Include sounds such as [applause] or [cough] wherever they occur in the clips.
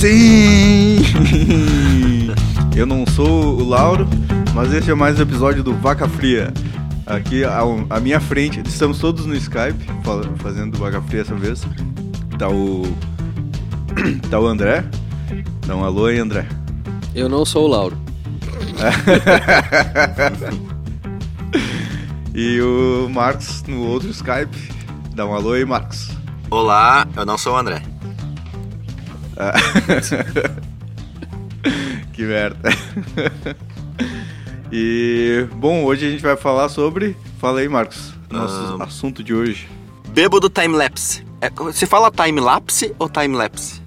Sim! Eu não sou o Lauro, mas esse é mais um episódio do Vaca Fria. Aqui à, minha frente, estamos todos no Skype, fazendo Vaca Fria essa vez. Tá o. [clears throat] Tá o André. Dá um alô aí, André. Eu não sou o Lauro. [laughs] e o Marcos no outro Skype. Dá um alô aí, Marcos. Olá, eu não sou o André. [laughs] que merda. e, bom, hoje a gente vai falar sobre. Fala aí, Marcos, nosso um, assunto de hoje. Bêbado time-lapse. É, você fala time-lapse ou time-lapse?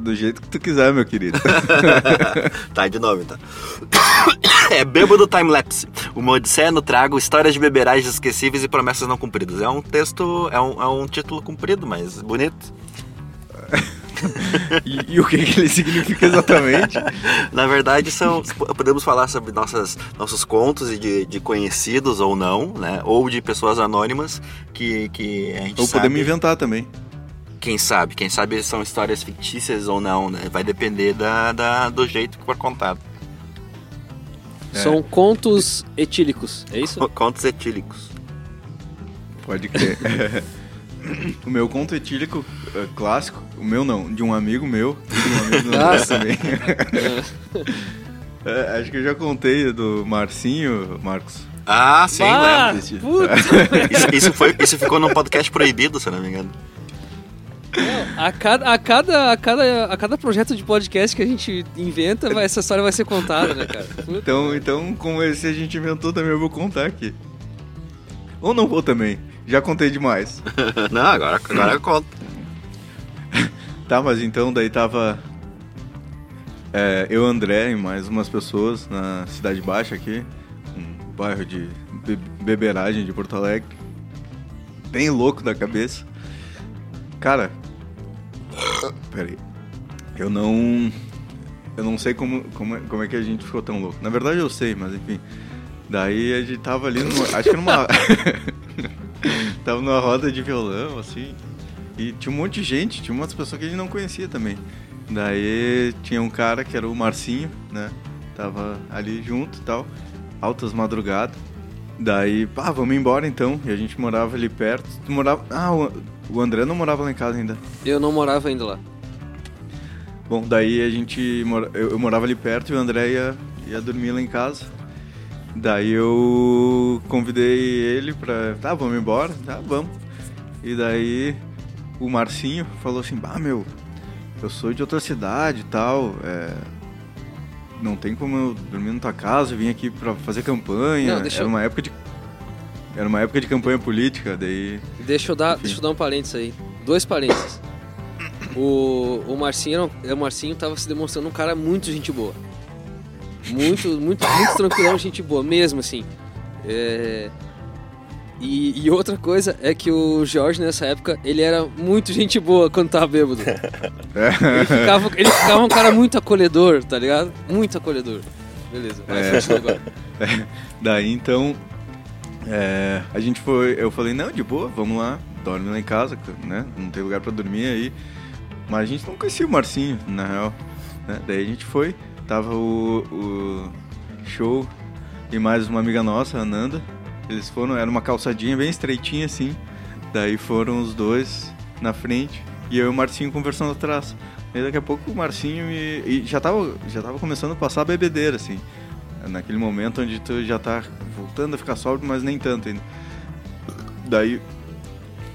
Do jeito que tu quiser, meu querido. [laughs] tá, de novo, então. [coughs] É Bêbado Time-Lapse. Uma odisseia no trago, histórias de beberagens esquecíveis e promessas não cumpridas. É um texto, é um, é um título comprido, mas bonito. [laughs] e, e, o que, que, ele significa exatamente? [laughs] Na verdade, são podemos falar sobre nossas, nossos contos de, de conhecidos ou não, né? Ou de pessoas anônimas que, que a gente Ou sabe... podemos inventar também. Quem sabe? Quem sabe são histórias fictícias ou não, né? Vai depender da, da do jeito que for contado. É. São contos etílicos, é isso? Contos etílicos. Pode crer. [laughs] o meu conto etílico uh, clássico, o meu não, de um amigo meu, de um amigo meu [laughs] também. [laughs] é, acho que eu já contei do Marcinho, Marcos. Ah, sim, bah, lembro. [laughs] Isso, isso, foi, isso ficou num podcast proibido, se não me engano. Não, a, cada, a, cada, a, cada, a cada projeto de podcast que a gente inventa, vai, essa história vai ser contada, né, cara? Então, então, como esse a gente inventou também, eu vou contar aqui. Ou não vou também. Já contei demais. [laughs] não, agora, agora eu conto. [laughs] tá, mas então daí tava é, eu, André e mais umas pessoas na Cidade Baixa aqui, um bairro de be beberagem de Porto Alegre. Bem louco da cabeça. Cara, peraí. Eu não. Eu não sei como, como, é, como é que a gente ficou tão louco. Na verdade eu sei, mas enfim. Daí a gente tava ali numa. Acho que numa. [laughs] [laughs] tava numa roda de violão, assim. E tinha um monte de gente, tinha umas pessoas que a gente não conhecia também. Daí tinha um cara que era o Marcinho, né? Tava ali junto e tal, altas madrugadas. Daí, pá, vamos embora então. E a gente morava ali perto. Tu morava. Ah, o André não morava lá em casa ainda. Eu não morava ainda lá. Bom, daí a gente. Eu, eu morava ali perto e o André ia, ia dormir lá em casa. Daí eu convidei ele pra. Tá, vamos embora? Tá, vamos. E daí o Marcinho falou assim: Bah, meu, eu sou de outra cidade e tal. É, não tem como eu dormir na tua casa, eu vim aqui pra fazer campanha. Não, Era uma época de. Era uma época de campanha política, daí. Deixa eu dar, deixa eu dar um parênteses aí. Dois parênteses. O, o Marcinho, o Marcinho tava se demonstrando um cara muito gente boa. Muito, muito, muito tranquilão, gente boa, mesmo assim. É... E, e, outra coisa é que o Jorge, nessa época, ele era muito gente boa quando tava bêbado. ele, ficava, ele ficava um cara muito acolhedor, tá ligado? Muito acolhedor. Beleza, vai, é. agora. [laughs] É. Daí, então, é, a gente foi... Eu falei, não, de boa, vamos lá, dorme lá em casa, né? Não tem lugar pra dormir aí. Mas a gente não conhecia o Marcinho, na real. Né? Daí a gente foi, Tava o, o show e mais uma amiga nossa, a Nanda. Eles foram, era uma calçadinha bem estreitinha assim. Daí foram os dois na frente e eu e o Marcinho conversando atrás. E daqui a pouco o Marcinho me, e já tava, já tava começando a passar a bebedeira assim. Naquele momento onde tu já tá voltando a ficar sóbrio, mas nem tanto ainda. Daí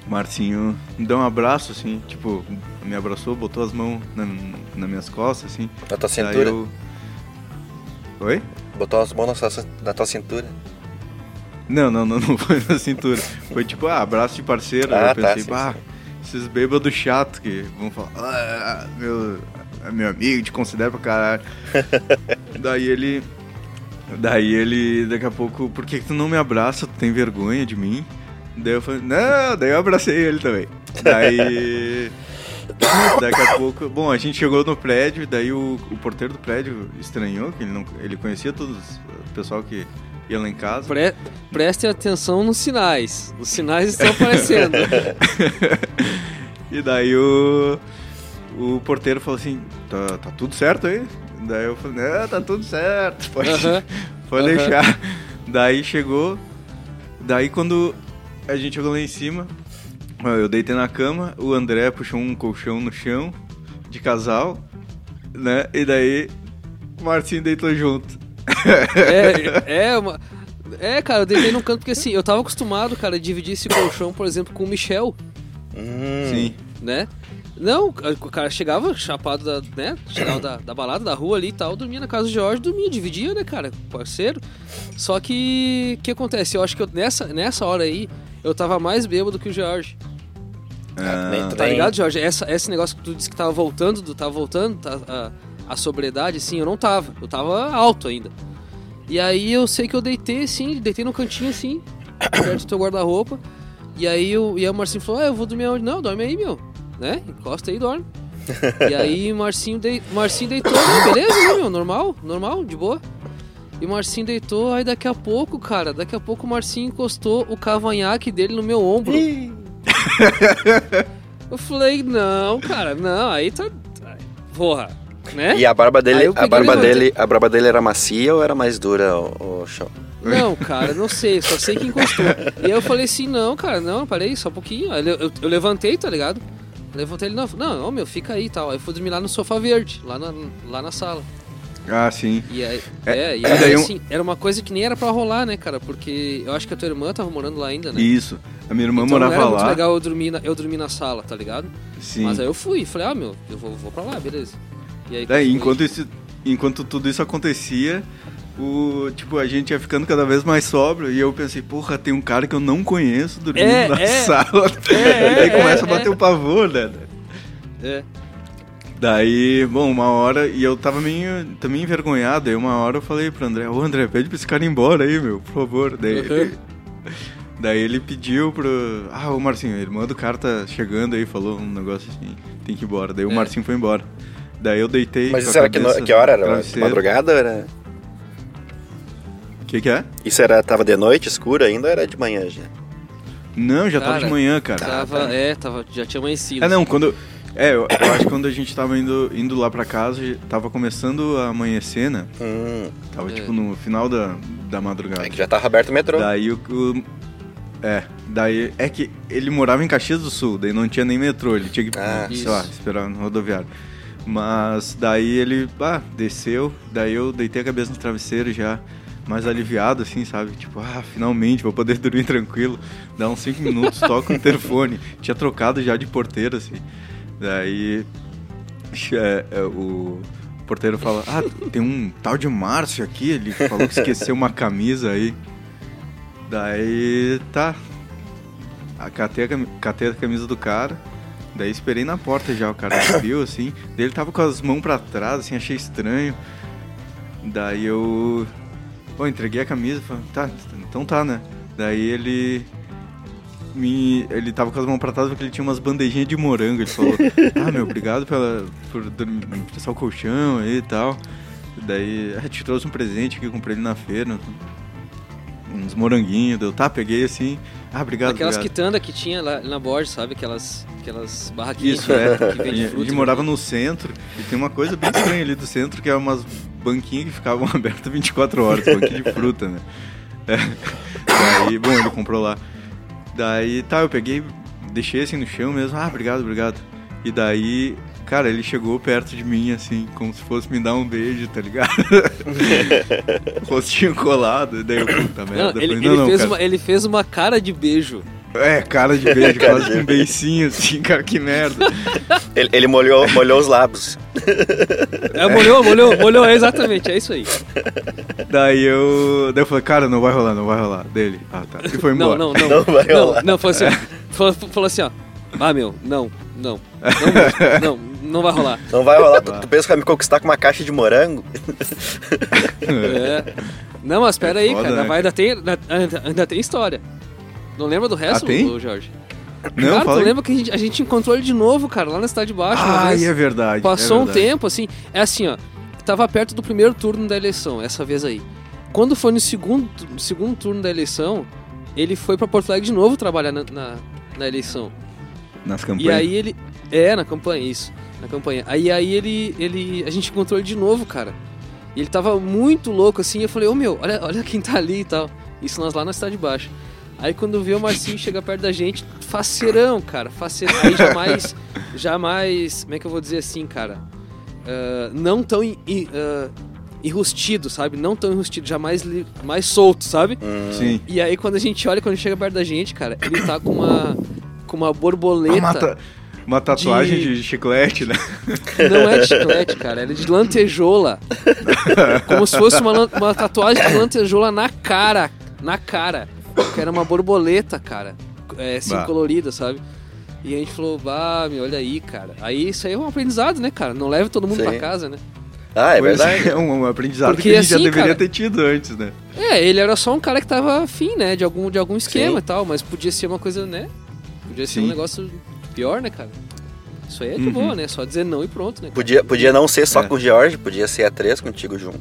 o Marcinho me deu um abraço assim, tipo, me abraçou, botou as mãos na, nas minhas costas assim. Na tua cintura? Oi? Botou as mãos na, sua, na tua cintura? Não, não, não, [laughs] não foi na cintura. Foi tipo, ah, abraço de parceiro. Ah, eu tá, pensei, tá, sim, sim. esses bêbados chato que vão falar, ah, meu, é meu amigo, te considera pra caralho. [laughs] daí ele. Daí ele, daqui a pouco, por que, que tu não me abraça? Tu tem vergonha de mim? Daí eu falei, não, daí eu abracei ele também. Daí. [laughs] [laughs] Daqui a pouco. Bom, a gente chegou no prédio, daí o, o porteiro do prédio estranhou, que ele, não, ele conhecia todos o pessoal que ia lá em casa. Pre, preste atenção nos sinais. Os sinais estão aparecendo. [laughs] e daí o. o porteiro falou assim, tá, tá tudo certo aí? Daí eu falei, é, tá tudo certo, [laughs] pode, Aham. pode Aham. deixar. Daí chegou, daí quando a gente chegou lá em cima, eu deitei na cama, o André puxou um colchão no chão, de casal, né? E daí o Marcinho deitou junto. É, é uma. É, cara, eu deitei num canto porque assim, eu tava acostumado, cara, a dividir esse colchão, por exemplo, com o Michel, Hum. Sim. né? Não, o cara chegava chapado da, né? Chegava da, da balada, da rua ali e tal, dormia na casa do Jorge, dormia, dividia, né, cara? Parceiro. Só que o que acontece? Eu acho que eu- nessa, nessa hora aí, eu tava mais bêbado que o Jorge. Ah, Tá ligado, Jorge? Essa, esse negócio que tu disse que tava voltando, tu tava voltando, tá, a, a sobriedade, assim, eu não tava. Eu tava alto ainda. E aí eu sei que eu deitei, assim, deitei no cantinho, assim, [coughs] perto do teu guarda-roupa. E aí, eu, e aí o Marcinho falou, ah, eu vou dormir onde? Não, dorme aí, meu. Né? Encosta aí e dorme. [laughs] e aí o Marcinho, dei, Marcinho deitou, né? beleza, né, meu? Normal, normal, de boa. E o Marcinho deitou, aí daqui a pouco, cara, daqui a pouco o Marcinho encostou o cavanhaque dele no meu ombro. [laughs] Eu falei, não, cara, não, aí tá. Porra, né? E a barba dele, a barba dele, a barba dele era macia ou era mais dura, o, o show? Não, [laughs] cara, não sei, só sei que encostou. E aí eu falei assim, não, cara, não, parei, só um pouquinho. Aí eu, eu, eu levantei, tá ligado? Levantei ele, não, não, ô, meu, fica aí e tal. Aí eu fui dormir lá no sofá verde, lá na, lá na sala. Ah, sim. E aí, É, é, e e aí, daí assim, era uma coisa que nem era pra rolar, né, cara? Porque eu acho que a tua irmã tava morando lá ainda, né? Isso. A minha irmã então não morava era muito lá. legal eu dormir, na, eu dormir na sala, tá ligado? Sim. Mas aí eu fui, falei, ah, meu, eu vou, vou pra lá, beleza. E aí, Daí, enquanto, isso, enquanto tudo isso acontecia, o, tipo, a gente ia ficando cada vez mais sóbrio e eu pensei, porra, tem um cara que eu não conheço dormindo É, na é. [laughs] sala. É, Daí é, começa a bater é. o pavor, né? É. Daí, bom, uma hora, e eu tava meio também envergonhado, aí uma hora eu falei pro André, ô André, pede pra esse cara ir embora aí, meu, por favor. Daí, Uhum. [laughs] daí ele pediu pro. Ah, o Marcinho, a irmã do cara tá chegando aí, falou um negócio assim, tem que ir embora. Daí o É. Marcinho foi embora. Daí eu deitei. Mas isso era que, no- que hora? Era de travesseiro. madrugada ou era... O que, que é? Isso era, tava de noite, escuro ainda ou era de manhã já? Não, já tava Cara, de manhã, cara. Tava, é, tava, já tinha amanhecido. Ah, não, quando. É, eu, eu acho que quando a gente tava indo, indo lá pra casa, tava começando a amanhecer, né? Hum, Tava tipo no final da, da madrugada. é que já tava aberto o metrô. Daí o, o- É, daí. É que ele morava em Caxias do Sul, daí não tinha nem metrô, ele tinha que, Ah. sei lá, Isso. esperar no rodoviário. Mas daí ele, ah, desceu, daí eu deitei a cabeça no travesseiro já, mais aliviado, assim, sabe? Tipo, ah, finalmente vou poder [laughs] dormir tranquilo. Dá uns 5 minutos, toca o [laughs] interfone. Tinha trocado já de porteiro, assim. Daí é, é, o porteiro fala, ah, tem um tal de Márcio aqui, ele falou que esqueceu uma camisa aí. Daí, tá. Catei a, catei a camisa do cara. Daí esperei na porta já, o cara abriu assim. Daí ele tava com as mãos pra trás, assim, achei estranho. Daí eu. Pô, entreguei a camisa, falei, tá, então tá, né? Daí ele. Me, ele tava com as mãos pra trás porque ele tinha umas bandejinhas de morango. Ele falou, [laughs] ah, meu, obrigado pela, por dormir- me prestar o colchão aí e tal. Daí, ah, te trouxe um presente que eu comprei ali na feira. Uns moranguinhos. Deu, tá, peguei assim. Ah, obrigado, Aquelas obrigado. quitandas que tinha lá na Borges, sabe? Aquelas, aquelas barraquinhas Isso, é. que A vende gente, a fruta. gente morava no centro e tem uma coisa bem estranha ali do centro que é umas banquinhas que ficavam [laughs] abertas 24 horas, banquinho de fruta, né? É. Daí, bom, ele comprou lá. Daí, tá, eu peguei, deixei assim no chão mesmo. Ah, obrigado, obrigado. E daí, cara, ele chegou perto de mim, assim, como se fosse me dar um beijo, tá ligado? [laughs] Rostinho colado. Daí eu, puta Não, merda. ele, falei, ele não, não, fez uma, ele fez uma cara de beijo. É, cara de beijo, [laughs] Cara quase de com um beicinho, assim, cara, que merda. [laughs] Ele, ele molhou, molhou os lábios. É, molhou, molhou, molhou, é exatamente, é isso aí. Daí eu. Daí eu falei, cara, não vai rolar, não vai rolar. Dele. Ah, tá. E foi Não, embora. não, não. Não vai não, rolar. não, falou assim, ó, falou, falou assim, ó. Ah, meu, não, não. Não, [laughs] não, não vai rolar. Não vai rolar. Tu, tu pensa que vai me conquistar com uma caixa de morango? É. Não, mas pera aí, foda, cara. né? Vai, ainda, tem, ainda, ainda tem história. Não lembra do resto, Ah, tem? ô, Jorge? Não, cara, tu lembra que a gente, a gente encontrou ele de novo, cara, lá na Cidade Baixa Ah, é verdade. Passou é um verdade. tempo, assim. É assim, ó. Tava perto do primeiro turno da eleição, essa vez aí. Quando foi no segundo, segundo turno da eleição, ele foi pra Porto Alegre de novo trabalhar na, na, na eleição. Nas campanhas. E aí ele. É, na campanha, isso. Na campanha. Aí, aí ele, ele. A gente encontrou ele de novo, cara. E ele tava muito louco assim. Eu falei, ô meu, olha, olha quem tá ali e tal. Isso nós lá na cidade de baixo. Aí quando vê o Marcinho chegar perto da gente, faceirão, cara. Faceirão. Aí jamais. [laughs] Jamais. Como é que eu vou dizer assim, cara? Uh, não tão in, in, uh, enrustido, sabe? Não tão enrustido, já mais, solto, sabe? Sim. E aí quando a gente olha, quando ele chega perto da gente, cara, ele tá com uma. com uma borboleta. Uma, ta- uma tatuagem de- de... chiclete, né? Não é de chiclete, cara, ela é de lantejola. [laughs] Como se fosse uma, uma tatuagem de lantejola na cara. Na cara. Que era uma borboleta, cara. É, assim, Bah. colorida, sabe? E a gente falou, bah, meu, olha aí, cara. Aí isso aí é um aprendizado, né, cara? Não leve todo mundo Sim. pra casa, né? Ah, é Pois verdade. É um, um aprendizado Porque que a gente já assim, deveria cara- ter tido antes, né? É, ele era só um cara que tava afim, né? De algum, de algum esquema Sim. e tal, mas podia ser uma coisa, né? Podia ser Sim. um negócio pior, né, cara? Isso aí é de Uhum. boa, né? Só dizer não e pronto, né? cara? Podia, podia não ser só É. com o George, podia ser a três contigo junto.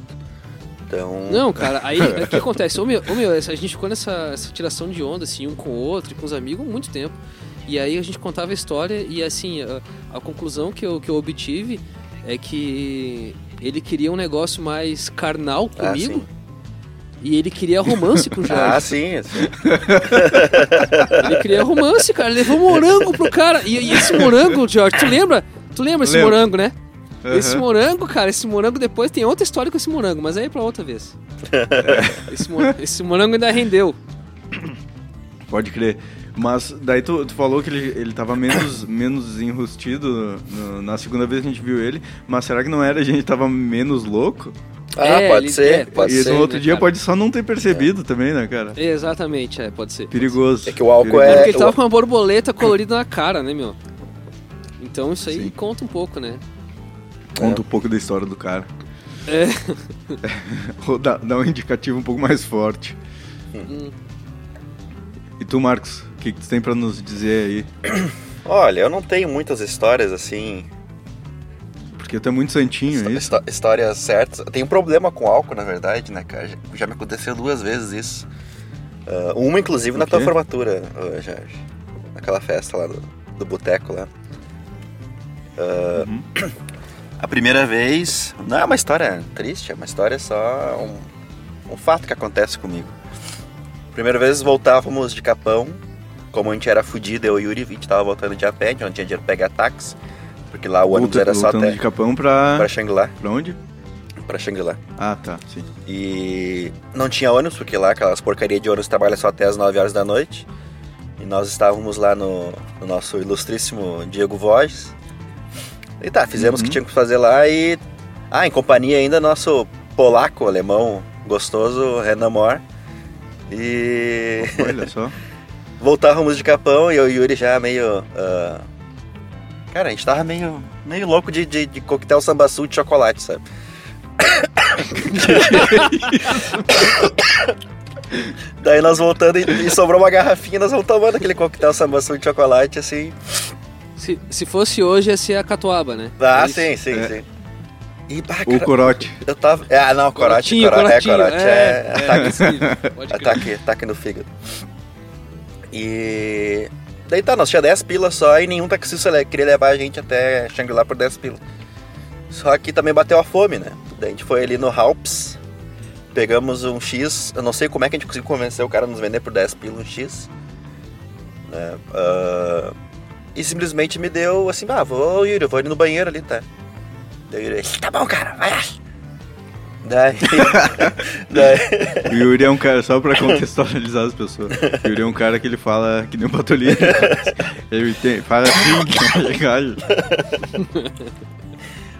Então. Não, cara, [laughs] aí o que acontece? Ô meu, ô, meu, essa- a gente ficou nessa essa tiração de onda, assim, um com o outro e com os amigos há muito tempo. E aí a gente contava a história e assim, a, a conclusão que eu, que eu obtive é que ele queria um negócio mais carnal Ah, comigo sim. e ele queria romance com o [laughs] Jorge. Ah, sim. sim. Ele queria romance, cara. Ele levou morango pro cara. E, e esse morango, Jorge, tu lembra? Tu lembra esse Lembro. morango, né? Aham. Esse morango, cara, esse morango depois tem outra história com esse morango, mas aí é pra outra vez. [laughs] esse, mo- esse morango ainda rendeu. Pode crer. Mas daí tu, tu falou que ele, ele tava menos, [coughs] menos enrustido no- na segunda vez que a gente viu ele, mas será que não era a gente tava menos louco? Ah, É, pode ser, é, pode e ser. no outro né, dia cara? pode só não ter percebido também, né, cara? Exatamente, é, pode ser. Perigoso. É que o álcool Perigoso. é- Porque ele tava com uma borboleta colorida na cara, né, meu? Então isso aí Sim. conta um pouco, né? Conta um pouco da história do cara. É. [laughs] Ou dá, dá um indicativo um pouco mais forte. Hum. E tu, Marcos, o que, que tu tem pra nos dizer aí? [coughs] Olha, eu não tenho muitas histórias assim. Porque tu é muito santinho, é isso? histó- Histórias certas. Eu tenho um problema com álcool, na verdade, né, cara? Já, me aconteceu duas vezes isso. Ah, uma, inclusive, na tua formatura, Jorge. Naquela festa lá do, do boteco lá. Ah, Uhum. [coughs] A primeira vez. Não é uma história triste, é uma história só. Um, um fato que acontece comigo. Primeira vez voltávamos de Capão. Como a gente era fudido, eu e o Yuri, a gente tava voltando de a pé, a gente não tinha dinheiro pra pegar táxi. Porque lá o ônibus Volta- era só até. de Capão pra... Pra Xangri-Lá. pra onde? Pra Xangri-Lá. Ah, tá, sim. E não tinha ônibus, porque lá aquelas porcaria de ônibus trabalha só até as 9 horas da noite. E nós estávamos lá no, no nosso ilustríssimo Diego Voges. E tá, fizemos o Uhum. que tinha que fazer lá e. Ah, em companhia ainda nosso polaco, alemão gostoso, Renan Mor. E. Olha só. [laughs] voltávamos de Capão e eu e o Yuri já meio. ah, Cara, a gente tava meio, meio louco de, de, de coquetel sambaçu de chocolate, sabe? [laughs] Daí nós voltando e, e sobrou uma garrafinha, nós vamos tomando aquele coquetel sambaçu de chocolate, assim. Se, se fosse hoje, ia ser a catuaba, né? Ah, É sim, sim, É. sim. E, bah, O cara, corote. eu tava... Ah, não, corote, corote, é, corote, é, é, ataque, sim, pode crer. ataque, ataque no fígado. E... Daí tá, nós tinha 10 pilas só e nenhum taxista queria levar a gente até Shangri-La por 10 pilas. Só que também bateu a fome, né? Daí a gente foi ali no Halps, pegamos um X, eu não sei como é que a gente conseguiu convencer o cara a nos vender por 10 pilas um X. Né? Ah, e simplesmente me deu assim, ah, vou, Yuri, eu vou ali no banheiro ali, tá? Daí Yuri, tá bom, cara, vai lá. Daí, [laughs] daí, O Yuri é um cara, só pra contextualizar as pessoas. O Yuri é um cara que ele fala que nem um patolino. Ele tem, fala assim, tá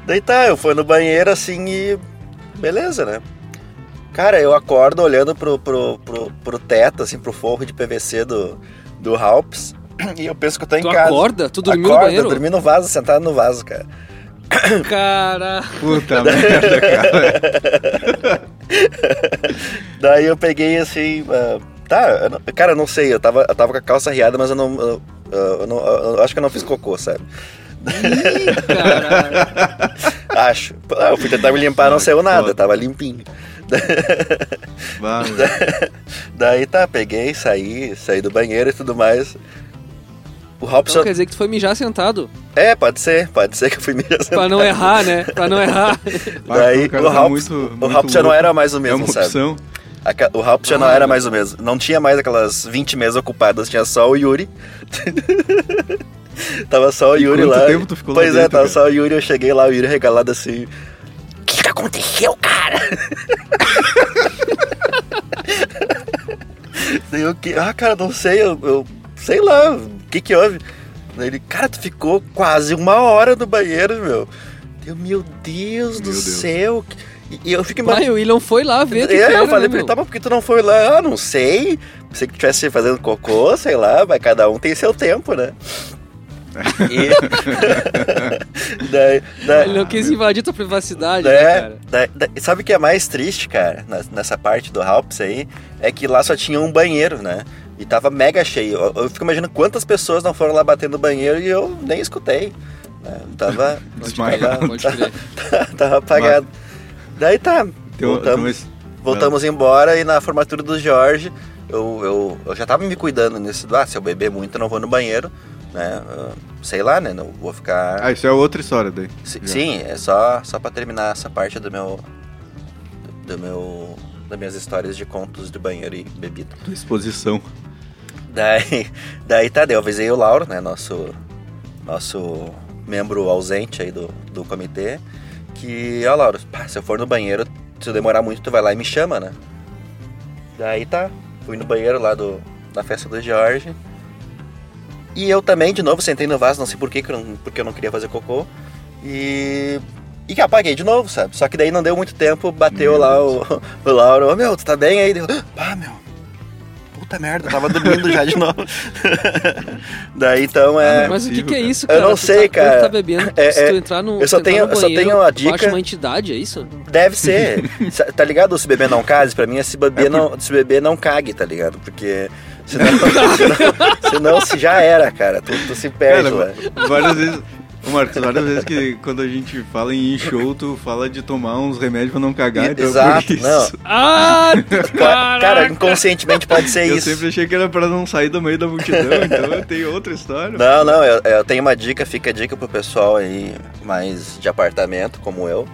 daí tá, eu fui no banheiro assim e. Beleza, né? Cara, eu acordo olhando pro, pro, pro, pro teto, assim, pro forro de PVC do, do Halps. E eu penso que eu tô em Tu casa. acorda? Tu dormiu Acordo, no banheiro? Eu dormi no vaso, sentado no vaso, cara. Cara... Puta merda, cara. [laughs] Daí eu peguei assim. ah, tá, não- cara, eu não sei, eu tava, eu tava com a calça riada, mas eu não. Eu, eu não eu acho que eu não fiz cocô, sabe? Ih. [laughs] Acho. Ah, Eu fui tentar me limpar, não saiu nada, tava limpinho. [laughs] Velho. Daí tá, peguei, saí, saí do banheiro e tudo mais. O Robson. Então quer dizer que tu foi mijar sentado. É, pode ser, pode ser que eu fui mijar Pra não errar, né? Pra não errar. [laughs] Daí o o tá muito- o muito já não era mais o É mesmo, uma sabe? opção. O Hops já não era mais o mesmo. Não tinha mais aquelas 20 mesas ocupadas, tinha só o Yuri. [laughs] tava só o Yuri quanto lá. tempo tu ficou lá pois é, dentro, tava cara? só o Yuri, eu cheguei lá, o Yuri regalado assim. O que, que aconteceu, cara? [laughs] Eu que. Ah, cara, não sei, eu, eu sei lá, o que que houve? Daí ele, cara, tu ficou quase uma hora no banheiro, meu. Eu, meu Deus do Meu Deus. céu. E e eu fico imaginando. Mas o William foi lá ver. o que É, que eu era, falei né, pra ele, tá, mas por que tu não foi lá? Ah, não sei. Pensei que tu estivesse fazendo cocô, sei lá, mas cada um tem seu tempo, né? E... [laughs] daí, daí, Ele não quis invadir tua privacidade, né, é, cara? daí- daí- sabe o que é mais triste, cara, nessa parte do Halps aí? É que lá só tinha um banheiro, né? E tava mega cheio. Eu, eu fico imaginando quantas pessoas não foram lá bater no banheiro e eu nem escutei. Né? Tava, Desmaiado. [laughs] Pode crer. [laughs] tava apagado. Daí tá, Tem, um- voltamos. tem his- Voltamos embora e na formatura do Jorge, eu, eu, eu já tava me cuidando nesse do, ah, se eu beber muito eu não vou no banheiro, né? sei lá, né? Não vou ficar. Ah, isso é outra história daí. Si- Já. Sim, é só, só pra terminar essa parte do meu. Do meu. Das minhas histórias de contos de banheiro e bebida. Tua exposição. Daí, daí tá, daí eu avisei o Lauro, né? Nosso, nosso membro ausente aí do, do comitê, que, ó, Lauro, pá, se eu for no banheiro, se eu demorar muito, tu vai lá e me chama, né? Daí tá, fui no banheiro lá do, da festa do Jorge. E eu também, de novo, sentei no vaso, não sei por que, que eu não, porque eu não queria fazer cocô. E. E que apaguei de novo, sabe? Só que daí não deu muito tempo, bateu Meu lá o, [laughs] o Lauro, ô meu, tu tá bem aí? Deu, pá, meu, puta merda, eu tava dormindo já de novo. [laughs] Daí então é. Ah, Mas o que, que é cara. isso, Eu cara? não Tu sei, tá, cara. Tu tá bebendo, É, se é, tu entrar no, eu só tenho- eu só banheiro, tenho a dica- uma entidade, é isso? Deve ser. [laughs] Tá ligado? Se beber não case, pra mim é se beber, É por- não, se beber não cague, tá ligado? Porque senão, senão, senão se já era, cara. Tu, tu se perde. Cara, várias vezes. Ô, Marcos, várias vezes que quando a gente fala em show, tu fala de tomar uns remédios pra não cagar. então é Exato, isso. não. Ah, [laughs] Cara, cara! inconscientemente pode ser Eu isso. sempre achei que era pra não sair do meio da multidão, então eu tenho outra história. Não, não, eu, eu tenho uma dica, fica a dica pro pessoal aí, mais de apartamento, como eu,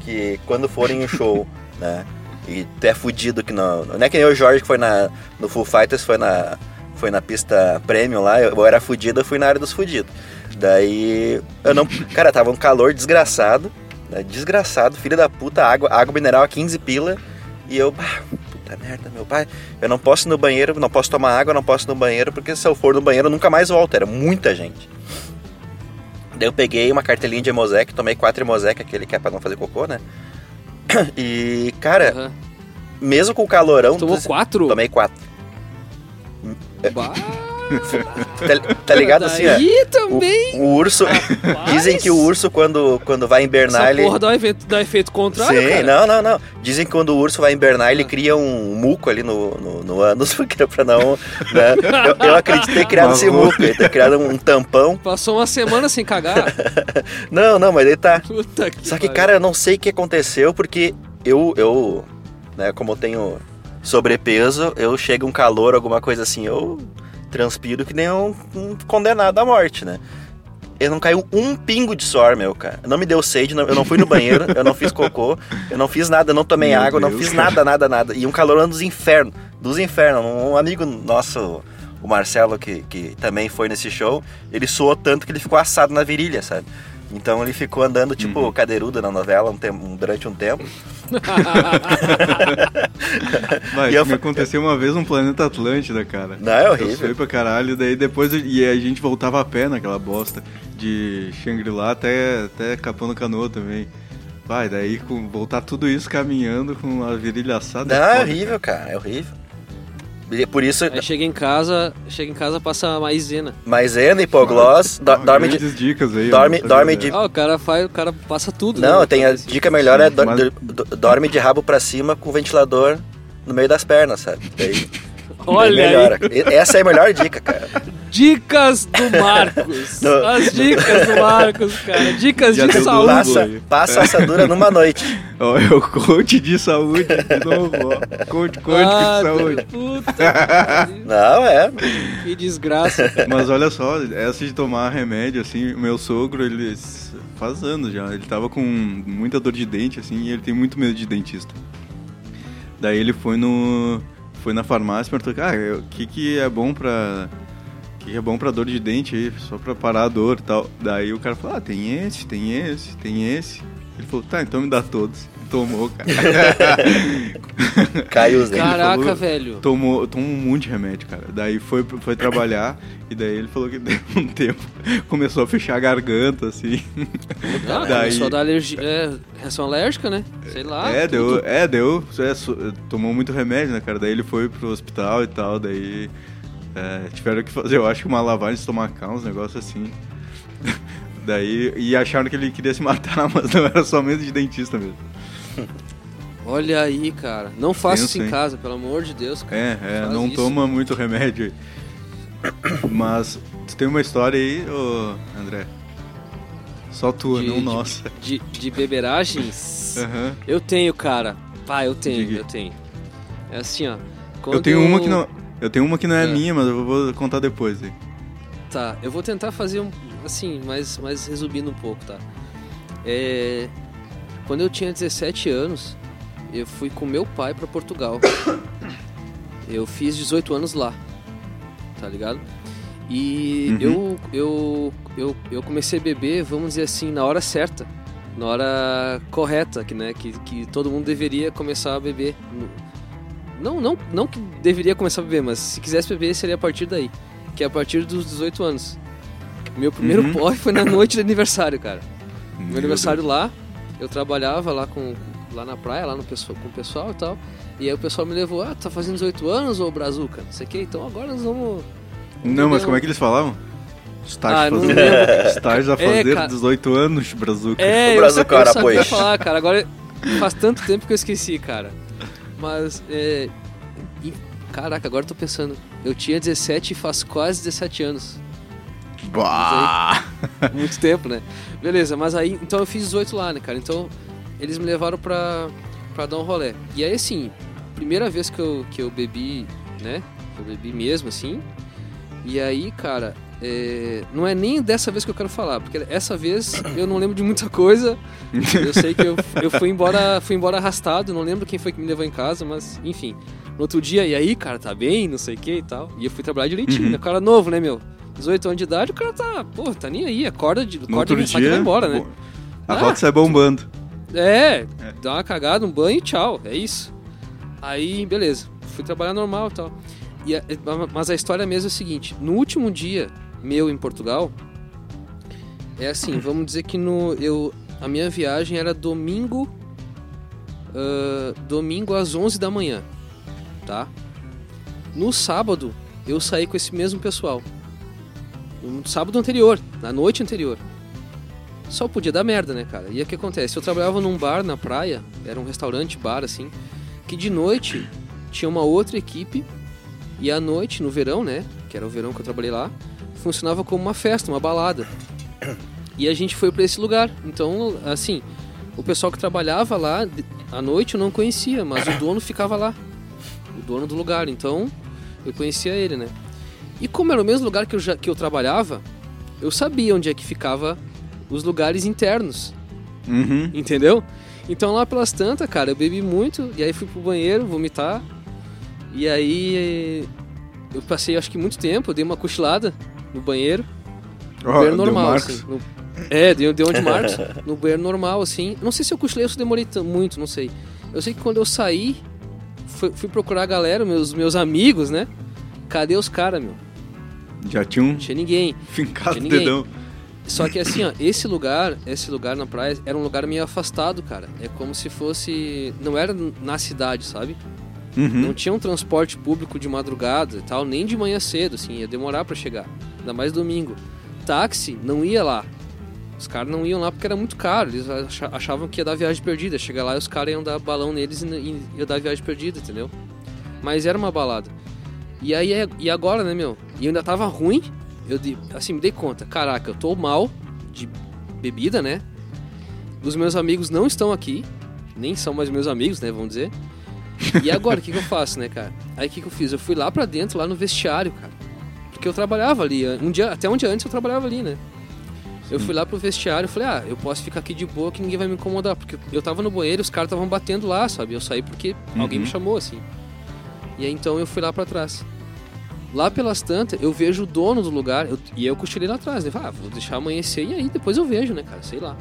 que quando forem em um show, [laughs] né, e tu é fudido que não... Não é que nem o Jorge que foi na, no Full Fighters, foi na, foi na pista premium lá, eu, eu era fudido, eu fui na área dos fudidos. Daí, eu não... Cara, tava um calor desgraçado, né, desgraçado, filho da puta, água, água mineral a 15 pila, e eu... ah, Puta merda, meu pai. Eu não posso ir no banheiro, não posso tomar água, não posso ir no banheiro, porque se eu for no banheiro eu nunca mais volto. Era muita gente. Daí eu peguei uma cartelinha de Emosec, tomei quatro Emosec, aquele que é pra não fazer cocô, né? [coughs] E, cara, Aham. mesmo com o calorão. Tomou tu- quatro? Tomei quatro. Bah, [laughs] Tá, tá ligado assim, ó? Daí O, também. o urso. [laughs] Dizem que o urso, quando, quando vai invernar, Essa ele. porra dá efeito, dá efeito contrário, Sim, cara. não, não, não. Dizem que quando o urso vai invernar, ele Ah. cria um muco ali no, no, no ânus, [laughs] porque é pra não. Né? Eu, eu acredito ter criado esse muco, ele ter criado um tampão. Passou uma semana sem cagar. Não, não, mas ele tá. Puta que Só que, pariu. cara, eu não sei o que aconteceu, porque eu, eu, né, como eu tenho sobrepeso, eu chega um calor, alguma coisa assim, eu transpiro que nem um, um condenado à morte, né? Eu não caiu um pingo de suor, meu, cara. Não me deu sede, não- eu não fui no banheiro, eu não fiz cocô, eu não fiz nada, eu não tomei Meu água, eu não Deus, fiz cara. nada, nada, nada. E um calorão dos infernos, dos infernos. Um amigo nosso, o Marcelo, que, que também foi nesse show, ele suou tanto que ele ficou assado na virilha, sabe? Então ele ficou andando tipo Uhum. cadeirudo na novela um tempo, durante um tempo. [laughs] Mas E eu me aconteceu uma vez no Planeta Atlântida, cara. Não, é Eu horrível. fui pra caralho, daí depois eu- e a gente voltava a pé naquela bosta de Shangri-La até, até Capão Canoa também. Vai, daí com, voltar tudo isso caminhando com a virilha assada. Não, é foda, horrível, cara, é horrível. E Por isso, Aí chega em casa, chega em casa, passa maisena. maisena, hipoglós, do- Ah, dorme de... grandes dicas aí. dorme- sabia dorme de- Ah, o cara faz, o cara passa tudo. Não, né? tem a dica melhor é do- Mas- do- do- dorme de rabo pra cima com o ventilador no meio das pernas, sabe? Daí, [laughs] Olha. Essa é a melhor dica, cara. Dicas do Marcos. [laughs] Do- As dicas do Marcos, cara. Dicas Já de saúde. Passa, passa assadura numa noite. [laughs] Ó, é o coach de saúde de novo, ó. Coach, coach Ah, de saúde. Puta. Não, é. que desgraça, cara. Mas olha só, essa de tomar remédio, assim, o meu sogro, ele faz anos já, ele tava com muita dor de dente, assim, e ele tem muito medo de dentista. Daí ele foi no. Foi na farmácia e perguntou, cara, o que, que é bom pra. Que é bom pra dor de dente aí, só pra parar a dor e tal. Daí o cara falou, ah, tem esse, tem esse, tem esse. Ele falou, tá, então me dá todos. Tomou, cara. [laughs] Caiu os dentes. Caraca, falou- velho. Tomou, tomou um monte de remédio, cara. Daí foi, foi trabalhar [coughs] e daí ele falou que deu um tempo começou a fechar a garganta, assim. Ah, [laughs] Daí- Só dá alergia, é, reação alérgica, né? Sei lá. é, tudo. deu, é, deu. é, tomou muito remédio, né, cara? Daí ele foi pro hospital e tal, daí é, tiveram que fazer, eu acho que uma lavagem estomacal, uns negócios assim. Daí, e acharam que ele queria se matar, [laughs] mas não era só medo de dentista mesmo. Olha aí, cara. Não faça isso em hein? casa, pelo amor de Deus, cara. É, é, Faz não isso. toma muito remédio aí. Mas, tu tem uma história aí, ô André? Só tua, De- não de- nossa. De, de beberagens? Aham. Eu tenho, cara. Pá, eu tenho, Diga. eu tenho. É assim, ó. Eu tenho uma que não. Eu tenho uma que não é, É. minha, mas eu vou contar depois aí. Tá, eu vou tentar fazer um. Assim, mais, mais resumindo um pouco, tá? É. Quando eu tinha 17 anos, eu fui com meu pai pra Portugal. [coughs] Eu fiz 18 anos lá, tá ligado? E Uhum. eu, eu, eu, eu comecei a beber, vamos dizer assim, na hora certa. Na hora correta, que, né, que, que todo mundo deveria começar a beber. Não, não, não que deveria começar a beber, mas se quisesse beber seria a partir daí. Que é a partir dos 18 anos. Meu primeiro Uhum. porre foi na [laughs] noite de aniversário, cara. Meu Meu aniversário lá, eu trabalhava lá com lá na praia, lá no pessoal, com o pessoal e tal. E aí o pessoal me levou, ah, tá fazendo 18 anos, ô Brazuca? Não sei o que, então agora nós vamos. Não, mas como é que eles falavam? Ah, Estágio fazer. lembro. Estágio a É, fazer cara. 18 anos, Brazuca. É, O eu, Brazuca era sabia pois. falar, cara. Agora faz tanto tempo que eu esqueci, cara. Mas, é. e- caraca, agora eu tô pensando. Eu tinha 17 e faz quase 17 anos. Bah! Muito tempo, né? Beleza, mas aí, então eu fiz 18 lá, né, cara? Então eles me levaram pra, pra dar um rolê. E aí, assim, primeira vez que eu, que eu bebi, né? Eu bebi mesmo, assim. E aí, cara, é, não é nem dessa vez que eu quero falar, porque essa vez eu não lembro de muita coisa. Eu sei que eu, eu fui embora fui embora arrastado, não lembro quem foi que me levou em casa, mas enfim. No outro dia, e aí, cara, tá bem, não sei o que e tal. E eu fui trabalhar direitinho, Uhum. né? Cara novo, né, meu? 18 anos de idade, o cara tá, pô, tá nem aí, acorda de, No acorda outro e dia, vai embora, né? a Ah. sai bombando. É, dá uma cagada, um banho e tchau, é isso. Aí, beleza, fui trabalhar normal e tal. E a- mas a história mesmo é o seguinte: no último dia meu em Portugal, é assim, [laughs] vamos dizer que no eu a minha viagem era domingo, ah, domingo às 11 da manhã, tá? No sábado eu saí com esse mesmo pessoal. No sábado anterior, na noite anterior. Só podia dar merda, né, cara? E o que acontece? Eu trabalhava num bar na praia, era um restaurante, bar, assim, que de noite tinha uma outra equipe e à noite, no verão, né, que era o verão que eu trabalhei lá, funcionava como uma festa, uma balada. E a gente foi pra esse lugar. Então, assim, o pessoal que trabalhava lá, à noite eu não conhecia, mas o dono ficava lá. O dono do lugar. Então, eu conhecia ele, né? E como era o mesmo lugar que eu, já, que eu trabalhava, eu sabia onde é que ficava os lugares internos. Uhum. Entendeu? Então lá pelas tantas, cara, eu bebi muito e aí fui pro banheiro vomitar. E aí eu passei acho que muito tempo, eu dei uma cochilada no banheiro. No Ó, banheiro normal, assim. no- É, deu, deu onde Marcos. [laughs] no banheiro normal, assim. Não sei se eu cochilei ou se eu demorei muito, não sei. Eu sei que quando eu saí, fui, fui procurar a galera, meus, meus amigos, né? Cadê os caras, meu? Já tinha um Não tinha ninguém. fincado Tinha ninguém. dedão. Só que assim, ó, esse lugar, esse lugar na praia era um lugar meio afastado, cara. É como se fosse. Não era na cidade, sabe? Uhum. Não tinha um transporte público de madrugada e tal, nem de manhã cedo, assim, ia demorar pra chegar. Ainda mais domingo. Táxi não ia lá. Os caras não iam lá porque era muito caro. Eles acha- achavam que ia dar viagem perdida. Chegar lá e os caras iam dar balão neles e e ia dar viagem perdida, entendeu? Mas era uma balada. E aí, é- e agora, né, meu? E eu ainda tava ruim. Eu, assim, me dei conta. Caraca, eu tô mal de bebida, né? Os meus amigos não estão aqui. Nem são mais meus amigos, né, vamos dizer. E agora, o que, que eu faço, né, cara? Aí o que, que eu fiz? Eu fui lá pra dentro, lá no vestiário, cara. Porque eu trabalhava ali. Um dia, até um dia antes eu trabalhava ali, né? Eu fui lá pro vestiário e falei, ah, eu posso ficar aqui de boa que ninguém vai me incomodar. Porque eu tava no banheiro e os caras estavam batendo lá, sabe? Eu saí porque alguém me chamou, assim. E aí então eu fui lá pra trás. Lá pelas tantas, eu vejo o dono do lugar, eu- e eu cochilei lá atrás, né? Ah, vou deixar amanhecer e aí depois eu vejo, né, cara? Sei lá.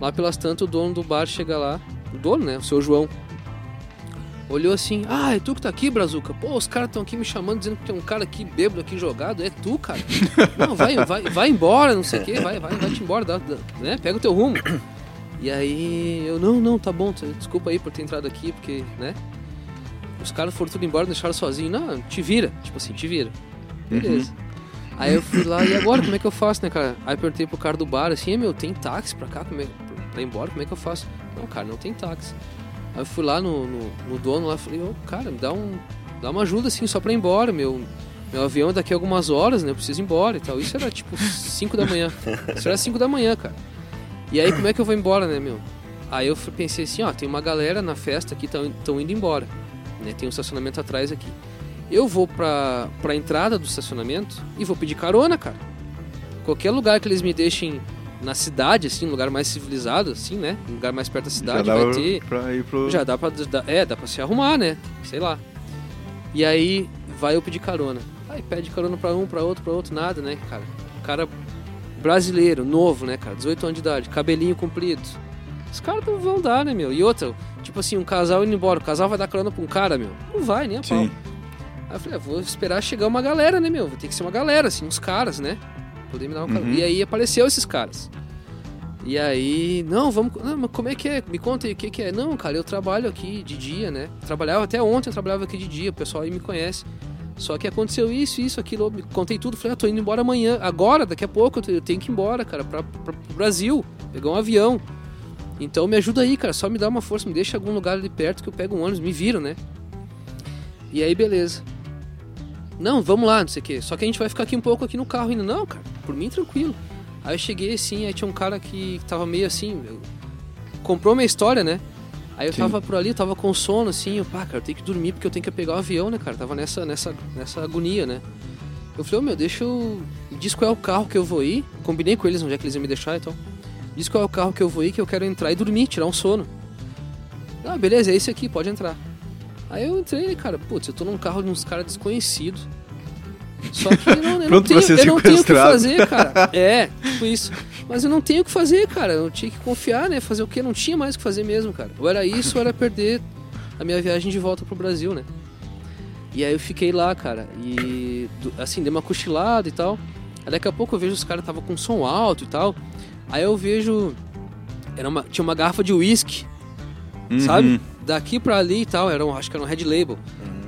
Lá pelas tantas, o dono do bar chega lá, o dono, né? O seu João. Olhou assim, ah, é tu que tá aqui, Brazuca? Pô, os caras estão aqui me chamando, dizendo que tem um cara aqui bêbado aqui jogado. É tu, cara? [laughs] Não, vai, vai, vai embora, não sei o quê, vai, vai, vai-te embora, dá- dá- né? Pega o teu rumo. E aí, eu, não, não, tá bom, desculpa aí por ter entrado aqui, porque, né? Os caras foram tudo embora, deixaram sozinho. Não, te vira, tipo assim, te vira. Beleza. Aí eu fui lá, e agora, como é que eu faço, né, cara? Aí perguntei pro cara do bar, assim, "É, meu, tem táxi pra cá, como é, pra ir embora, como é que eu faço? Não, cara, não tem táxi. Aí eu fui lá no, no, no dono lá, falei, ô, cara, me dá um, dá uma ajuda, assim, só pra ir embora, meu, meu avião é daqui a algumas horas, né, eu preciso ir embora e tal. Isso era, tipo, 5 da manhã. Isso era 5 da manhã, cara. E aí, como é que eu vou embora, né, meu? Aí eu pensei assim, ó, tem uma galera na festa que estão indo embora, né, tem um estacionamento atrás aqui. Eu vou pra, pra entrada do estacionamento e vou pedir carona, cara. Qualquer lugar que eles me deixem na cidade, assim, um lugar mais civilizado, assim, né? Um lugar mais perto da Já cidade, dava vai ter. pra ir pro... Já dá pra. é, dá pra se arrumar, né? Sei lá. E aí vai eu pedir carona. Aí pede carona pra um, pra outro, pra outro, nada, né, cara? Cara brasileiro, novo, né, cara? 18 anos de idade, cabelinho comprido. Os caras não vão dar, né, meu? E outra, tipo assim, um casal indo embora, o casal vai dar carona pra um cara, meu? Não vai, nem a pau. Sim. Aí eu falei, ah, vou esperar chegar uma galera, né, meu? Vai ter que ser uma galera, assim, uns caras, né? Poder me dar carona. Uhum. E aí apareceu esses caras. E aí, não, vamos. Não, mas como é que é? Me conta aí o que, que é. Não, cara, eu trabalho aqui de dia, né? Trabalhava até ontem, eu trabalhava aqui de dia, o pessoal aí me conhece. Só que aconteceu isso, isso, aquilo, eu contei tudo. Falei, ah, tô indo embora amanhã. Agora, daqui a pouco, eu tenho que ir embora, cara, pra, pra, pro Brasil, pegar um avião. Então me ajuda aí, cara, só me dá uma força, me deixa em algum lugar ali perto que eu pego um ônibus, me viro, né? E aí, beleza. Não, vamos lá, não sei o quê. Só que a gente vai ficar aqui um pouco aqui no carro ainda. Não, cara, por mim tranquilo. Aí eu cheguei assim, aí tinha um cara que tava meio assim, eu- comprou minha história, né? Aí eu Sim. tava por ali, tava com sono, assim, eu, pá, cara, eu tenho que dormir porque eu tenho que pegar o avião, né, cara? Tava nessa, nessa, nessa agonia, né? Eu falei, ô meu, deixa eu. me Diz qual é o carro que eu vou ir. Combinei com eles onde é que eles iam me deixar então. Diz qual é o carro que eu vou ir, que eu quero entrar e dormir, tirar um sono. Ah, beleza, é esse aqui, pode entrar. Aí eu entrei, cara, putz, eu tô num carro de uns caras desconhecidos. Só que eu não, eu [laughs] não tenho, eu não tenho o que fazer, cara. [laughs] É, tipo isso. Mas eu não tenho o que fazer, cara. Eu tinha que confiar, né? Fazer o quê? Não tinha mais o que fazer mesmo, cara. Ou era isso, ou era perder a minha viagem de volta pro Brasil, né? E aí eu fiquei lá, cara. E assim, dei uma cochilada e tal. Aí daqui a pouco eu vejo os caras tava com som alto e tal. Aí eu vejo. Era uma, tinha uma garrafa de uísque, Uhum. sabe? Daqui pra ali e tal. Era um, acho que era um Red Label.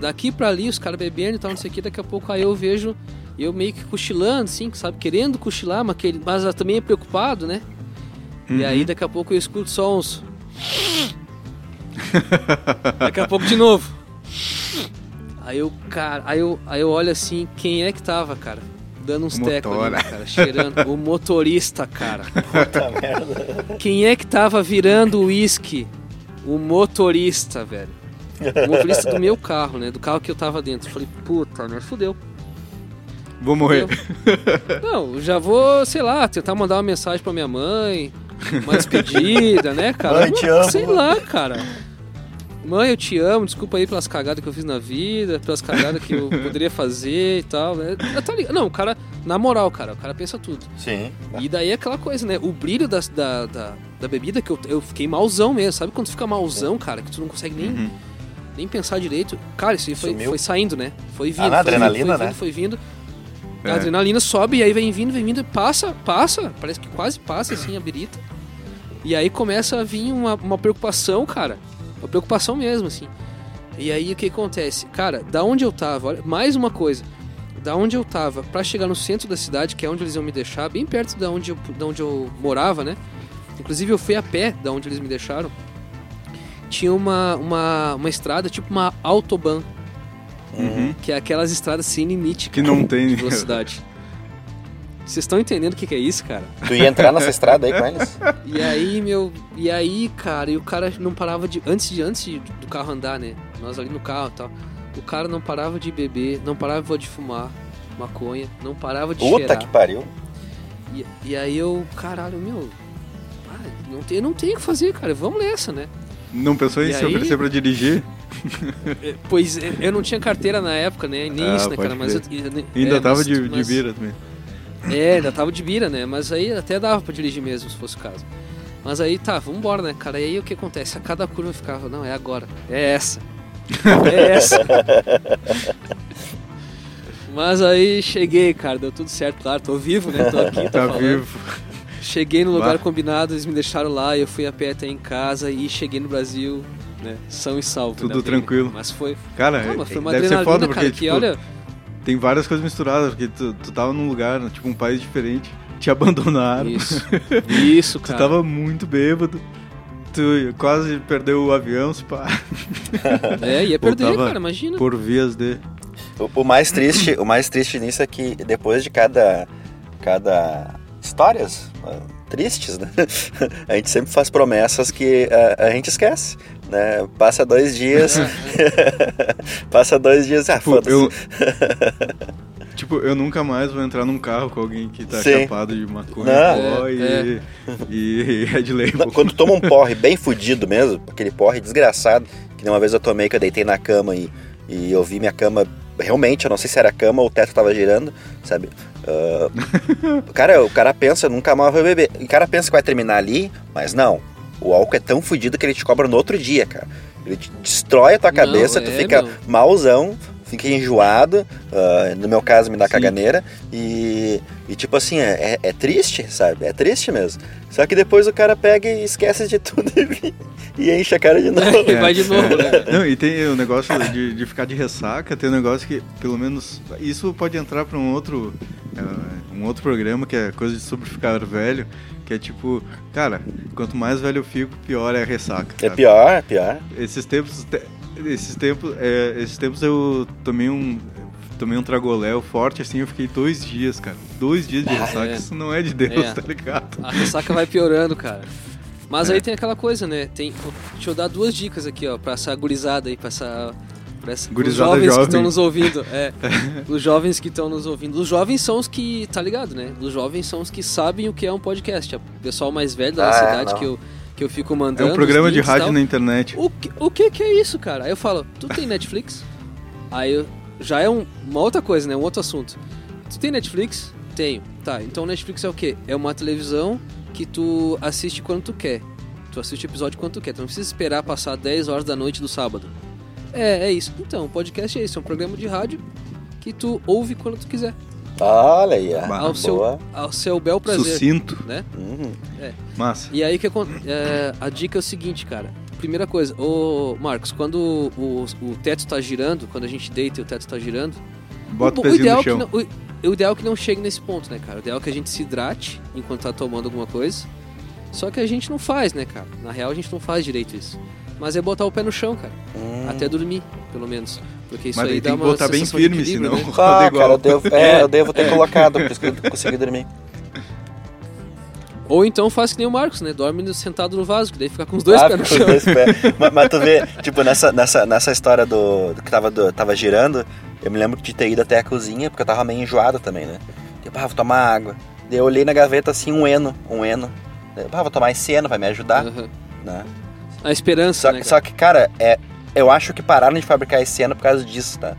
Daqui pra ali, os caras bebendo e tal, não sei o que. Daqui a pouco aí eu vejo. Eu meio que cochilando, assim, sabe? Querendo cochilar, mas, que, mas também preocupado, né? E Uhum. aí daqui a pouco eu escuto só uns. [laughs] daqui a pouco de novo. Aí eu, cara, aí eu, aí eu olho assim, quem é que tava, cara? Dando uns O tecos ali, cara, cheirando. O motorista, cara. [laughs] Puta merda. Quem é que tava virando o uísque? O motorista, velho. O motorista do meu carro, né? Do carro que eu tava dentro. Eu falei, puta, né? Fudeu. Vou morrer. Não, eu já vou, sei lá, tentar mandar uma mensagem pra minha mãe, uma despedida, né, cara? Mãe, te amo. Sei lá, cara. Mãe, eu te amo, desculpa aí pelas cagadas que eu fiz na vida, pelas cagadas que eu [laughs] poderia fazer e tal, né? Não, o cara, na moral, cara, o cara pensa tudo. Sim. E daí é aquela coisa, né? O brilho das- da, da, da bebida que eu, eu fiquei malzão mesmo. Sabe quando tu fica malzão, cara? Que tu não consegue nem, Uhum. nem pensar direito. Cara, isso aí foi, Sumiu. foi saindo, né? Foi vindo. Ah, na foi vindo, adrenalina, foi né? vindo, foi vindo. É. A adrenalina sobe e aí vem vindo, vem vindo, e passa, passa. Parece que quase passa assim a birita. E aí começa a vir uma, uma preocupação, cara. Uma preocupação mesmo, assim. E aí o que acontece? Cara, da onde eu tava, olha, mais uma coisa. Da onde eu tava pra chegar no centro da cidade, que é onde eles iam me deixar, bem perto da onde eu, da onde eu morava, né? Inclusive eu fui a pé da onde eles me deixaram. Tinha uma, uma, uma estrada, tipo uma autobahn. que é aquelas estradas sem limite, Que não [laughs] tem. de velocidade. [laughs] Vocês estão entendendo o que, que é isso, cara? Tu ia entrar nessa estrada aí com eles? [laughs] E aí, meu. E aí, cara, e o cara não parava de. Antes, de, antes de- do carro andar, né? Nós ali no carro e tal. O cara não parava de beber, não parava de fumar maconha, não parava de Puta cheirar. que pariu. E, e aí eu, caralho, meu. ah, não tem, não tem o que fazer, cara. Vamos nessa, né? Não pensou em E se aí? oferecer pra dirigir? É, Pois eu não tinha carteira na época, né? Nem Ah, isso, né, cara? Mas eu, eu- Ainda é, tava mas- de, de mas- bira também. É, ainda tava de bira, né? Mas aí até dava pra dirigir mesmo, se fosse o caso. Mas aí tá, vambora, né, cara? E aí o que acontece? A cada curva eu ficava, não, é agora. É essa. É essa. [laughs] Mas aí cheguei, cara, deu tudo certo, claro, tô vivo, né? Tô aqui, tô Tá falando. vivo. Cheguei no lugar Bah. combinado, eles me deixaram lá, eu fui a pé até em casa e cheguei no Brasil, né? São e salvo. Tudo bem, né? tranquilo. Mas foi, Cara, mas foi uma deve ser adrenalina, foda, porque cara, tipo, que olha... tem várias coisas misturadas, porque tu, tu tava num lugar, tipo, um país diferente, te abandonaram. Isso, [laughs] isso, Tu cara. tava muito bêbado. Tu quase perdeu o avião, se pá, [laughs] É, ia perder, Voltava cara, imagina. por vias de. O, o mais triste, o mais triste nisso é que depois de cada cada histórias ah, tristes, né? [laughs] A gente sempre faz promessas que a, a gente esquece, né? Passa dois dias, [laughs] passa dois dias, ah, Tipo, foda-se. eu. [laughs] tipo, eu nunca mais vou entrar num carro com alguém que tá Sim. chapado de maconha, Não. pó É, e, e [laughs] Red Label. Não, Quando toma um porre bem fudido mesmo, aquele porre desgraçado, que uma vez eu tomei que eu deitei na cama e, e eu vi minha cama, realmente, eu não sei se era a cama ou o teto tava girando, sabe? Ah, o cara, o cara pensa, nunca mais vai beber. O cara pensa que vai terminar ali, mas não. O álcool é tão fudido que ele te cobra no outro dia, cara. Ele te destrói a tua Não, cabeça, tu é, fica meu. malzão, fica enjoado, ah, no meu caso me dá Sim. caganeira, e, e tipo assim, é, é- é triste, sabe? É triste mesmo. Só que depois o cara pega e esquece de tudo [laughs] e, e enche a cara de [laughs] novo. E vai de novo, né? Não, e tem o negócio de, de ficar de ressaca, tem um negócio que, pelo menos, isso pode entrar para um outro é, um outro programa que é coisa de sobre ficar velho, que é tipo, cara, quanto mais velho eu fico, pior é a ressaca. É cara. pior, é pior. Esses tempos, te- esses tempos, é, esses tempos eu tomei um tomei um tragoléu forte assim, eu fiquei dois dias, cara, dois dias de ressaca. é. Isso não é de Deus, É. tá ligado? A ressaca vai piorando, cara. Mas É. aí tem aquela coisa, né? Tem, deixa eu dar duas dicas aqui, ó, pra essa gurizada aí, pra essa. Essa os jovens que jovem. estão nos ouvindo. [laughs] É. os jovens que estão nos ouvindo. Os jovens são os que. Tá ligado, né? Os jovens são os que sabem o que é um podcast. O pessoal mais velho da Ah, cidade não. que eu, que eu fico É mandando. um programa de rádio na internet. O que, o que que é isso, cara? Aí eu falo, tu tem Netflix? Aí eu, já é um- uma outra coisa, né? Um outro assunto. Tu tem Netflix? Tenho. Tá, então Netflix é o quê? É uma televisão que tu assiste quando tu quer. Tu assiste o episódio quando tu quer. Tu não precisa esperar passar 10 horas da noite do sábado. É, é isso. Então, o podcast é isso. É um programa de rádio que tu ouve quando tu quiser. Olha aí, ó. Bah, ao, seu, boa. ao seu bel prazer. Sucinto, Né? Uhum. massa. E aí que é, a dica é o seguinte, cara. Primeira coisa, ô Marcos, quando o, o teto tá girando, quando a gente deita e o teto tá girando, Bota o, o, ideal no é que chão. não, o, o ideal é que não chegue nesse ponto, né, cara? O ideal é que a gente se hidrate enquanto tá tomando alguma coisa. Só que a gente não faz, né, cara? Na real a gente não faz direito isso. Mas é botar o pé no chão, cara. Hum. Até dormir, pelo menos. Porque isso Mas aí daí dá tem que uma botar bem firme, senão né? [laughs] Ah, igual. cara, eu devo, é, eu devo ter [laughs] colocado, por isso que eu consegui dormir. Ou então faz que nem o Marcos, né? Dorme sentado no vaso, que daí fica com os dois Ah, pés no com os chão. dois pés. [laughs] mas, mas tu vê, tipo, nessa, nessa, nessa história do, do que tava, do- tava girando, eu me lembro de ter ido até a cozinha, porque eu tava meio enjoado também, né? Tipo, ah, vou tomar água. Daí eu olhei na gaveta assim, um eno, um eno. Daí, Ah, vou tomar esse eno, vai me ajudar, Aham. né? A esperança, Só, né? só que, cara, é, eu acho que pararam de fabricar esse eno por causa disso, tá?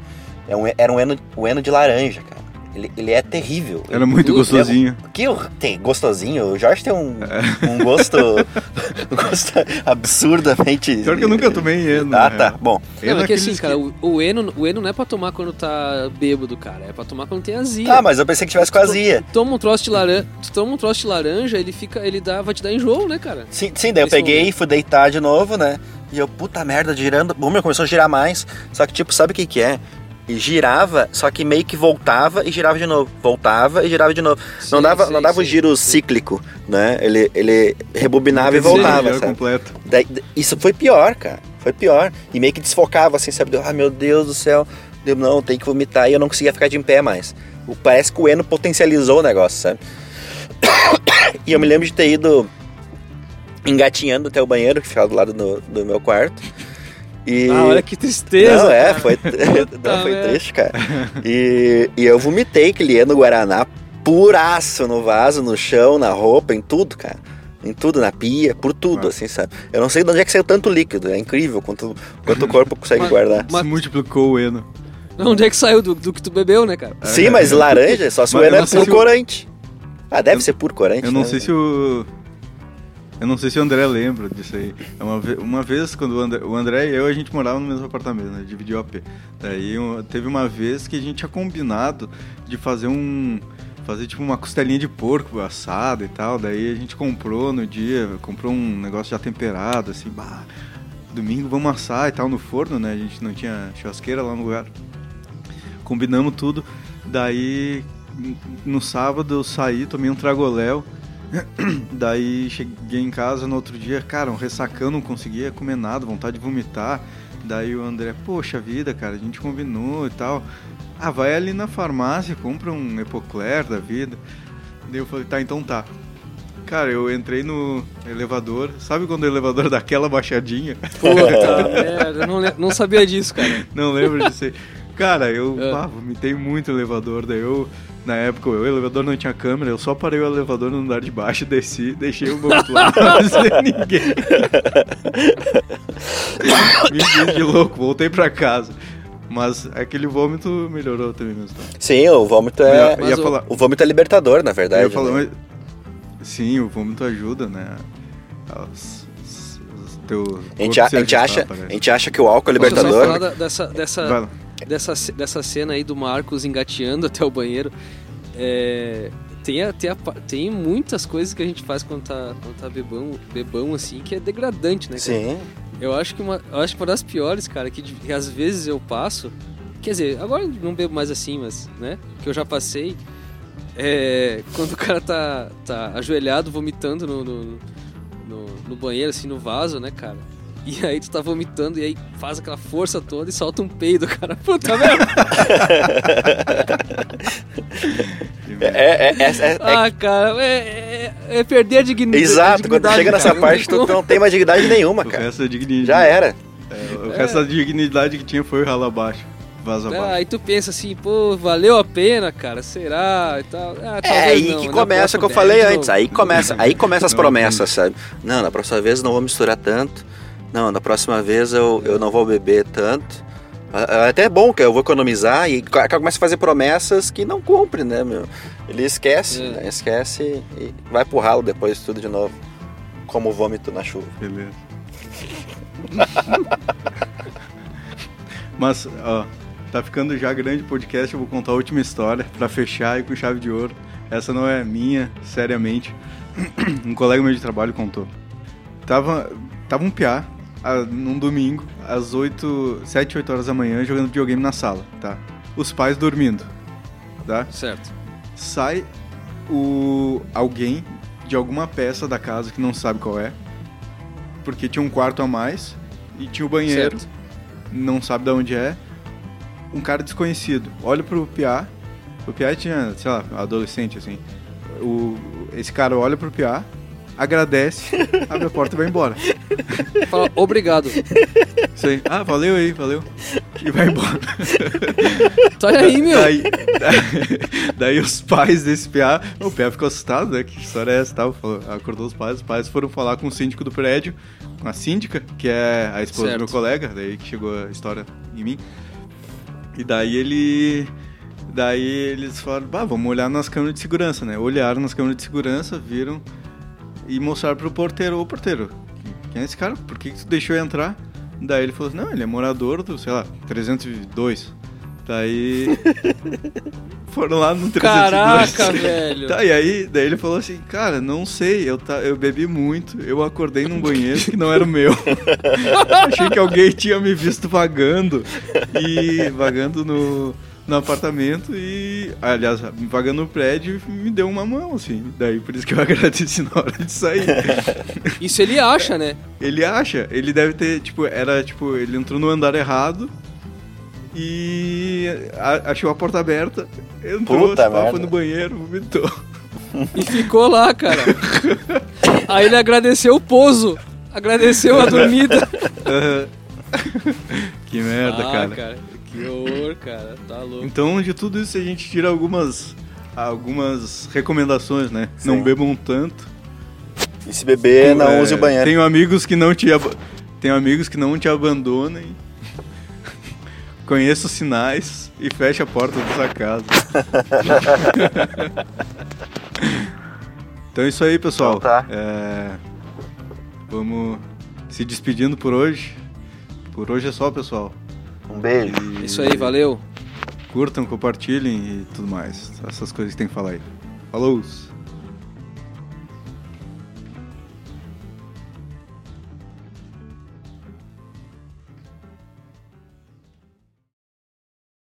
É um, era um eno, um eno de laranja, cara. Ele, ele é terrível. Era muito Ele- gostosinho. Que o- tem gostosinho, o Jorge tem um, um gosto, [laughs] um gosto absurdamente. Pior que eu nunca tomei eno. Ah, né? tá. Bom, Não, é que aqueles assim, cara, o, o, eno, o eno não é pra tomar quando tá bêbado, cara. É pra tomar quando tem azia. tá, mas eu pensei que tivesse com azia. Tu toma um troço de laranja, tu toma um troço de laranja, ele fica, ele dá, vai te dar enjoo, né, cara? Sim, sim daí eu peguei, momento. fui deitar de novo, né? E eu, puta merda, girando. Bom, meu, começou a girar mais. Só que, tipo, sabe o que que é? E girava, só que meio que voltava e girava de novo. Voltava e girava de novo. não Sim, dava, sim, não dava o sim, giro sim. cíclico, né? Ele, ele rebobinava e voltava, sabe? completo. Daí- isso foi pior, cara. Foi pior. E meio que desfocava, assim, sabe? Ah, meu Deus do céu. Eu, não, tem que vomitar e eu não conseguia ficar de pé mais. O- Parece que o Eno potencializou o negócio, sabe? [coughs] E eu me lembro de ter ido engatinhando até o banheiro, que ficava do lado do, do meu quarto. E... Ah, olha que tristeza. Não, é, cara. foi, [laughs] não, foi triste, cara. E, e eu vomitei aquele Eno Guaraná puraço no vaso, no chão, na roupa, em tudo, cara. Em tudo, na pia, por tudo, Ah. assim, sabe? Eu não sei de onde é que saiu tanto líquido. É incrível quanto, quanto o corpo consegue Mas- guardar. Mas- Se multiplicou o Eno. Onde é que saiu do, do que tu bebeu, né, cara? Sim, mas laranja, só se o Mas eu Eno é não o- corante. Ah, deve Eu- ser puro corante. Eu não né? sei se o. Eu não sei se o André lembra disso aí. É Uma, ve- uma vez, quando o André, o André e eu, a gente morava no mesmo apartamento, né? Dividiu o AP. Daí teve uma vez que a gente tinha combinado de fazer um. Fazer tipo uma costelinha de porco assada e tal. Daí a gente comprou no dia, comprou um negócio já temperado, assim, bah, domingo vamos assar e tal no forno, né? A gente não tinha churrasqueira lá no lugar. Combinamos tudo. Daí no sábado eu saí, tomei um tragoléu. [coughs] Daí cheguei em casa no outro dia, cara, um ressacão, não conseguia comer nada, vontade de vomitar. Daí o André, poxa vida, cara, a gente combinou e tal. Ah, vai ali na farmácia, compra um Epocler da vida. Daí eu falei, tá, então tá. Cara, eu entrei no elevador, sabe quando o elevador [laughs] dá aquela baixadinha? Puta merda, [laughs] eu não, não sabia disso, cara. Não lembro disso aí. Cara, eu É. pá, vomitei muito o elevador, daí eu, na época, o elevador não tinha câmera, eu só parei o elevador no andar de baixo, [laughs] desci, deixei o vômito lá, [laughs] não avisei ninguém. [laughs] Me fiz de louco, voltei pra casa. Mas aquele vômito melhorou também mesmo. Sim, o vômito é. ia, ia o- falar, O vômito é libertador, na eu verdade. ia falar, né? mas- sim, o vômito ajuda, né? Os- teu a, gente, a, se gente acha, a gente acha que o álcool é Posso só libertador. falar da- dessa, dessa. Dessa, dessa cena aí do Marcos engateando até o banheiro. É, tem, a- tem, a tem muitas coisas que a gente faz quando tá, quando tá bebão, bebão, assim, que é degradante, né? cara? Sim. Eu acho que uma, eu acho que uma das piores, cara, que, que às vezes eu passo. Quer dizer, agora não bebo mais assim, mas, né? Que eu já passei. É. Quando o cara tá, tá ajoelhado, vomitando no, no, no, no banheiro, assim, no vaso, né, cara? E aí tu tá vomitando e aí faz aquela força toda e solta um peido, cara. [laughs] Puta [laughs] merda. É, é, é, é- é- Ah, cara, é, é, é perder a digni- a Exato, quando dignidade. chega nessa cara, parte, tu não tem mais dignidade nenhuma, cara. dignidade. Já era. É, o resto da dignidade que tinha foi o ralo abaixo. Vaza Ah, abaixo. aí tu pensa assim, pô, valeu a pena, cara, será? E tal. Ah, É aí não, que na começa o que eu falei antes. Aí começa, aí começa as promessas, sabe? Não, na próxima vez eu não vou misturar tanto. Não, na próxima vez eu, eu não vou beber tanto. Ah, Até é bom que eu vou economizar e co- começa a fazer promessas que não cumpre, né, meu? Ele esquece, É. né? esquece e vai pro ralo depois tudo de novo. Como vômito na chuva. Beleza. [laughs] Mas, ó, tá ficando já grande o podcast, eu vou contar a última história pra fechar e com chave de ouro. Essa não é minha, seriamente. [clears throat] Um colega meu de trabalho contou. Tava, tava um piá ah, num domingo, às 8, 7, 8 horas da manhã, jogando videogame na sala, tá? Os pais dormindo, tá? Certo. sai o alguém de alguma peça da casa que não sabe qual é, porque tinha um quarto a mais e tinha o banheiro, Certo. não sabe de onde é. Um cara desconhecido olha pro Piá, o Piá tinha, sei lá, adolescente assim. O, esse cara olha pro Piá, agradece, [laughs] abre a porta e vai embora. Fala, obrigado. Isso aí. Ah, valeu aí, valeu. E vai embora. [laughs] Tá aí, meu. Daí, daí, daí os pais desse PA, o PA ficou assustado, né? Que história é essa? Tal? Falou- Acordou os pais, os pais foram falar com o síndico do prédio, com a síndica, que é a esposa Certo. do meu colega, daí que chegou a história em mim. E daí ele. Daí eles falaram, bah, vamos olhar nas câmeras de segurança, né? Olharam nas câmeras de segurança, viram e mostraram pro porteiro, ô porteiro, quem é esse cara? Por que, que tu deixou entrar? Daí ele falou assim, não, ele é morador do, sei lá, 302. Daí [laughs] foram lá no 302. Caraca, velho. Tá, e aí, daí ele falou assim, cara, não sei, eu, tá, eu bebi muito, eu acordei num banheiro que não era o meu. [laughs] Achei que alguém tinha me visto vagando e vagando no, no apartamento e, aliás, vagando no prédio e me deu uma mão, assim. Daí por isso que eu [laughs] agradeci na hora de sair. [laughs] Isso ele acha, né? Ele acha, ele deve ter, tipo, era tipo, ele entrou no andar errado e a- achou a porta aberta, entrou, Puta pá, merda. foi no banheiro, vomitou. E ficou lá, cara. [laughs] Aí ele agradeceu o pouso. Agradeceu a dormida. que merda, ah, cara. Que horror, cara. Tá louco. Então, de tudo isso, a gente tira algumas, algumas recomendações, né? Não Sim. bebam tanto. E se beber, não É, use o banheiro. Tenho amigos que não te, ab- tenho amigos que não te abandonem. Conheça os sinais e feche a porta da sua casa. então é isso aí, pessoal. Então tá. É, vamos se despedindo por hoje. Por hoje é só, pessoal. Um beijo. E Isso aí, valeu. Curtam, compartilhem e tudo mais. Essas coisas que tem que falar aí. Falou!